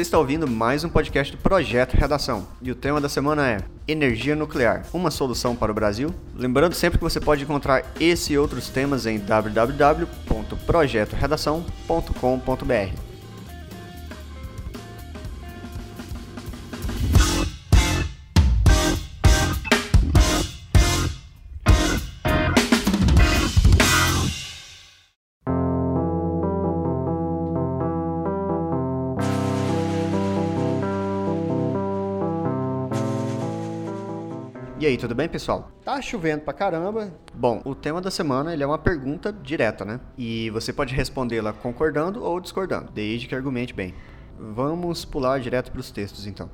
Você está ouvindo mais um podcast do Projeto Redação e o tema da semana é Energia Nuclear, uma solução para o Brasil? Lembrando sempre que você pode encontrar esse e outros temas em www.projetoredação.com.br. E aí, tudo bem, pessoal? Tá chovendo pra caramba. Bom, o tema da semana ele é uma pergunta direta, né? E você pode respondê-la concordando ou discordando, desde que argumente bem. Vamos pular direto para os textos, então.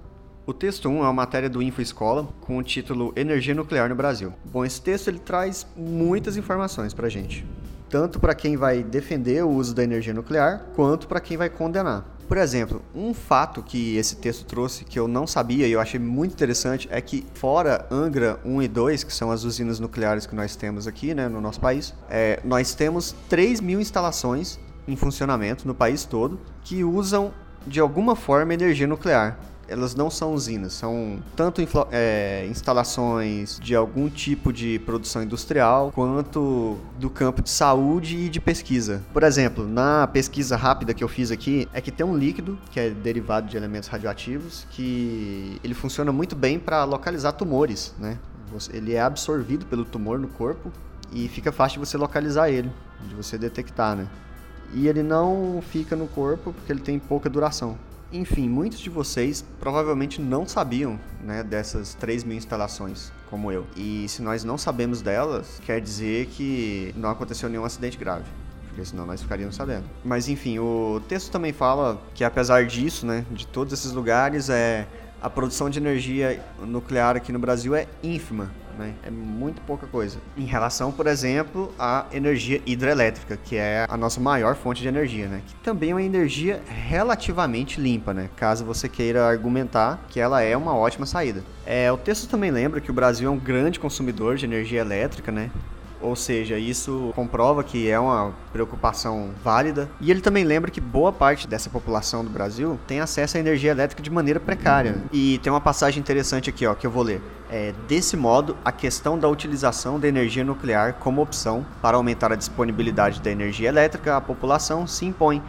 O texto 1 é uma matéria do Info Escola com o título Energia Nuclear no Brasil. Bom, esse texto ele traz muitas informações pra gente, tanto para quem vai defender o uso da energia nuclear, quanto para quem vai condenar. Por exemplo, um fato que esse texto trouxe que eu não sabia e eu achei muito interessante é que, fora Angra 1 e 2, que são as usinas nucleares que nós temos aqui né, no nosso país, é, nós temos 3 mil instalações em funcionamento no país todo que usam de alguma forma energia nuclear elas não são usinas, são tanto é, instalações de algum tipo de produção industrial, quanto do campo de saúde e de pesquisa. Por exemplo, na pesquisa rápida que eu fiz aqui, é que tem um líquido, que é derivado de elementos radioativos, que ele funciona muito bem para localizar tumores, né? Ele é absorvido pelo tumor no corpo e fica fácil de você localizar ele, de você detectar, né? E ele não fica no corpo porque ele tem pouca duração. Enfim, muitos de vocês provavelmente não sabiam né, dessas 3 mil instalações, como eu. E se nós não sabemos delas, quer dizer que não aconteceu nenhum acidente grave porque senão nós ficaríamos sabendo. Mas enfim, o texto também fala que apesar disso, né, de todos esses lugares, é a produção de energia nuclear aqui no Brasil é ínfima né? É muito pouca coisa. Em relação, por exemplo, à energia hidrelétrica, que é a nossa maior fonte de energia, né? Que também é uma energia relativamente limpa, né? Caso você queira argumentar que ela é uma ótima saída. É, o texto também lembra que o Brasil é um grande consumidor de energia elétrica, né? Ou seja, isso comprova que é uma preocupação válida. E ele também lembra que boa parte dessa população do Brasil tem acesso à energia elétrica de maneira precária. E tem uma passagem interessante aqui, ó, que eu vou ler. É, desse modo, a questão da utilização da energia nuclear como opção para aumentar a disponibilidade da energia elétrica à população se impõe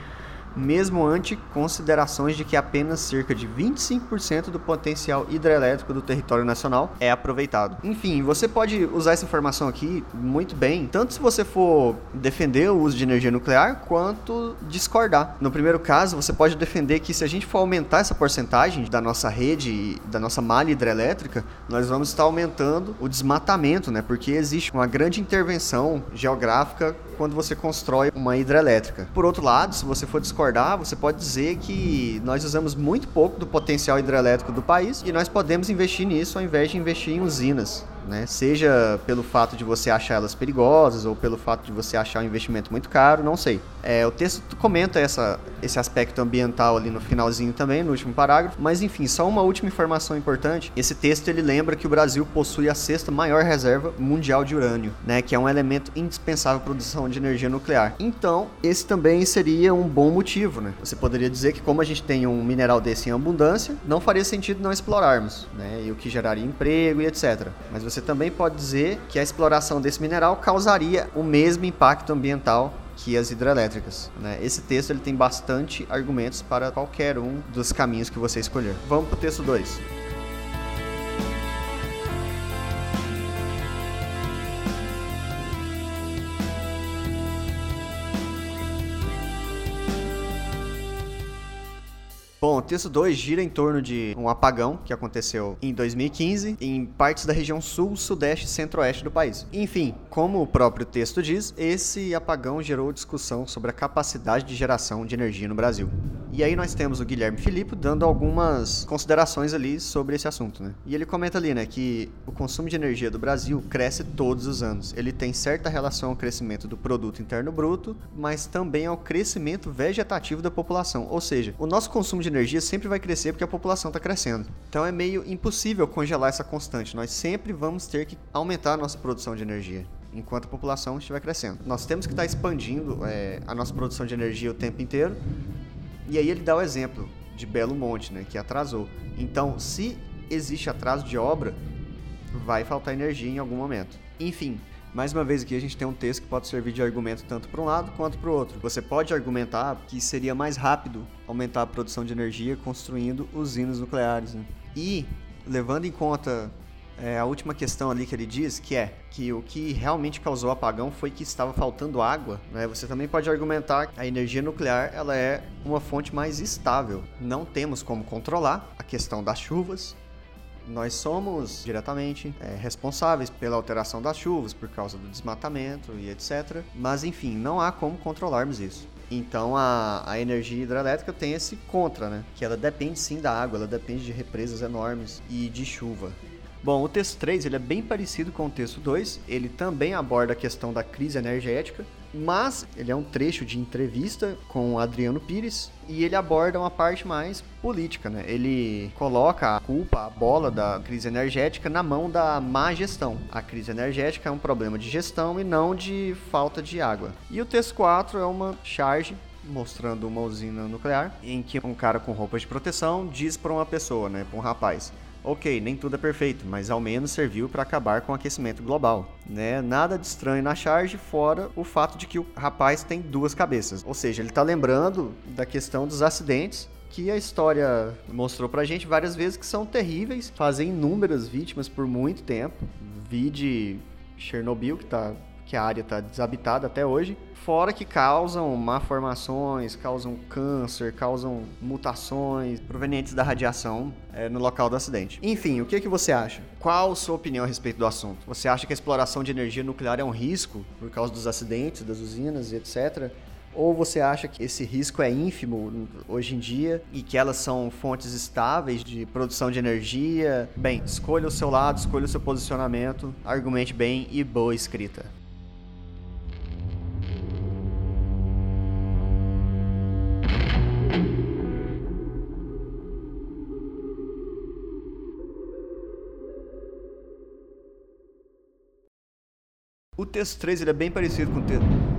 mesmo ante considerações de que apenas cerca de 25% do potencial hidrelétrico do território nacional é aproveitado. Enfim, você pode usar essa informação aqui muito bem, tanto se você for defender o uso de energia nuclear, quanto discordar. No primeiro caso, você pode defender que se a gente for aumentar essa porcentagem da nossa rede, da nossa malha hidrelétrica, nós vamos estar aumentando o desmatamento, né? Porque existe uma grande intervenção geográfica quando você constrói uma hidrelétrica. Por outro lado, se você for discordar, você pode dizer que nós usamos muito pouco do potencial hidrelétrico do país e nós podemos investir nisso ao invés de investir em usinas né? Seja pelo fato de você achar elas perigosas ou pelo fato de você achar o investimento muito caro, não sei. É, o texto comenta essa, esse aspecto ambiental ali no finalzinho também, no último parágrafo, mas enfim, só uma última informação importante. Esse texto ele lembra que o Brasil possui a sexta maior reserva mundial de urânio, né, que é um elemento indispensável a produção de energia nuclear. Então, esse também seria um bom motivo, né? Você poderia dizer que como a gente tem um mineral desse em abundância, não faria sentido não explorarmos, né? E o que geraria emprego e etc. Mas você você também pode dizer que a exploração desse mineral causaria o mesmo impacto ambiental que as hidrelétricas. Né? Esse texto ele tem bastante argumentos para qualquer um dos caminhos que você escolher. Vamos para o texto 2. Bom, o texto 2 gira em torno de um apagão que aconteceu em 2015 em partes da região sul, sudeste e centro-oeste do país. Enfim, como o próprio texto diz, esse apagão gerou discussão sobre a capacidade de geração de energia no Brasil. E aí nós temos o Guilherme Filippo dando algumas considerações ali sobre esse assunto, né? E ele comenta ali, né, que o consumo de energia do Brasil cresce todos os anos. Ele tem certa relação ao crescimento do produto interno bruto, mas também ao crescimento vegetativo da população. Ou seja, o nosso consumo de energia sempre vai crescer porque a população está crescendo. Então é meio impossível congelar essa constante. Nós sempre vamos ter que aumentar a nossa produção de energia enquanto a população estiver crescendo. Nós temos que estar expandindo é, a nossa produção de energia o tempo inteiro. E aí ele dá o exemplo de Belo Monte, né, que atrasou. Então, se existe atraso de obra, vai faltar energia em algum momento. Enfim, mais uma vez aqui a gente tem um texto que pode servir de argumento tanto para um lado quanto para o outro. Você pode argumentar que seria mais rápido aumentar a produção de energia construindo usinas nucleares. Né? E levando em conta é, a última questão ali que ele diz, que é que o que realmente causou o apagão foi que estava faltando água. Né? Você também pode argumentar que a energia nuclear ela é uma fonte mais estável. Não temos como controlar a questão das chuvas, nós somos diretamente é, responsáveis pela alteração das chuvas por causa do desmatamento e etc. Mas enfim, não há como controlarmos isso. Então a, a energia hidrelétrica tem esse contra, né? Que ela depende sim da água, ela depende de represas enormes e de chuva. Bom, o texto 3 ele é bem parecido com o texto 2, ele também aborda a questão da crise energética, mas ele é um trecho de entrevista com Adriano Pires e ele aborda uma parte mais política, né? Ele coloca a culpa, a bola da crise energética na mão da má gestão. A crise energética é um problema de gestão e não de falta de água. E o texto 4 é uma charge mostrando uma usina nuclear em que um cara com roupas de proteção diz para uma pessoa, né, para um rapaz: Ok, nem tudo é perfeito, mas ao menos serviu para acabar com o aquecimento global. Né? Nada de estranho na charge, fora o fato de que o rapaz tem duas cabeças. Ou seja, ele está lembrando da questão dos acidentes que a história mostrou pra gente várias vezes que são terríveis, fazem inúmeras vítimas por muito tempo. Vide Chernobyl, que tá que a área está desabitada até hoje, fora que causam malformações, causam câncer, causam mutações provenientes da radiação é, no local do acidente. Enfim, o que, que você acha? Qual a sua opinião a respeito do assunto? Você acha que a exploração de energia nuclear é um risco por causa dos acidentes, das usinas e etc.? Ou você acha que esse risco é ínfimo hoje em dia e que elas são fontes estáveis de produção de energia? Bem, escolha o seu lado, escolha o seu posicionamento, argumente bem e boa escrita. Texto 3 ele é bem parecido com o texto.